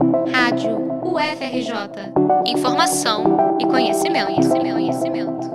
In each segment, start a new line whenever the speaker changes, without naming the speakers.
Rádio UFRJ. Informação e conhecimento, conhecimento, conhecimento.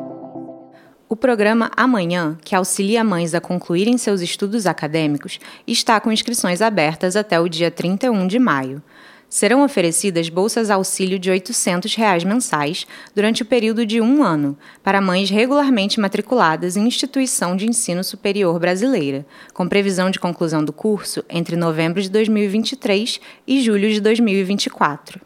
O programa Amanhã, que auxilia mães a concluírem seus estudos acadêmicos, está com inscrições abertas até o dia 31 de maio serão oferecidas bolsas auxílio de 800 reais mensais durante o período de um ano para mães regularmente matriculadas em instituição de ensino superior brasileira, com previsão de conclusão do curso entre novembro de 2023 e julho de 2024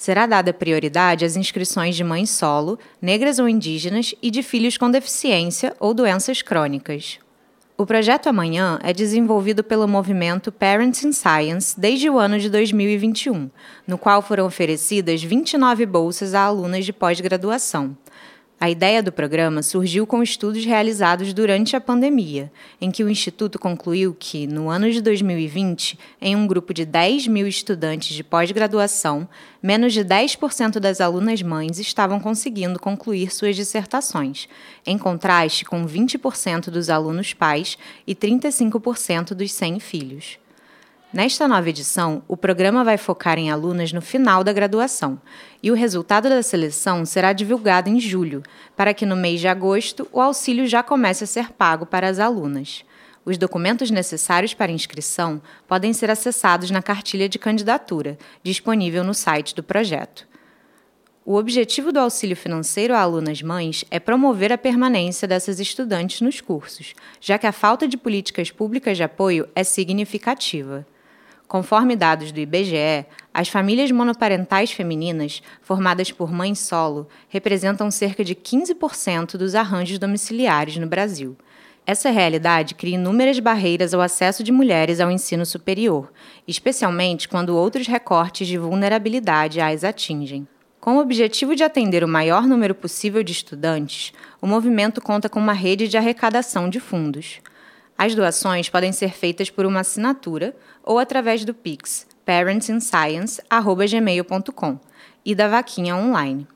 será dada prioridade às inscrições de mães solo, negras ou indígenas e de filhos com deficiência ou doenças crônicas. O projeto Amanhã é desenvolvido pelo movimento Parents in Science desde o ano de 2021, no qual foram oferecidas 29 bolsas a alunas de pós-graduação. A ideia do programa surgiu com estudos realizados durante a pandemia, em que o Instituto concluiu que, no ano de 2020, em um grupo de 10 mil estudantes de pós-graduação, menos de 10% das alunas mães estavam conseguindo concluir suas dissertações, em contraste com 20% dos alunos pais e 35% dos sem filhos. Nesta nova edição, o programa vai focar em alunas no final da graduação, e o resultado da seleção será divulgado em julho, para que no mês de agosto o auxílio já comece a ser pago para as alunas. Os documentos necessários para inscrição podem ser acessados na cartilha de candidatura, disponível no site do projeto. O objetivo do auxílio financeiro a alunas mães é promover a permanência dessas estudantes nos cursos, já que a falta de políticas públicas de apoio é significativa. Conforme dados do IBGE, as famílias monoparentais femininas, formadas por mães solo, representam cerca de 15% dos arranjos domiciliares no Brasil. Essa realidade cria inúmeras barreiras ao acesso de mulheres ao ensino superior, especialmente quando outros recortes de vulnerabilidade as atingem. Com o objetivo de atender o maior número possível de estudantes, o movimento conta com uma rede de arrecadação de fundos. As doações podem ser feitas por uma assinatura ou através do Pix parentsinScience@gmail.com e da vaquinha online.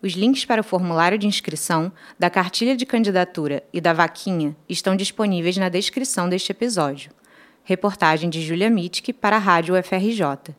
Os links para o formulário de inscrição, da cartilha de candidatura e da vaquinha estão disponíveis na descrição deste episódio. Reportagem de Julia Mitke para a Rádio UFRJ.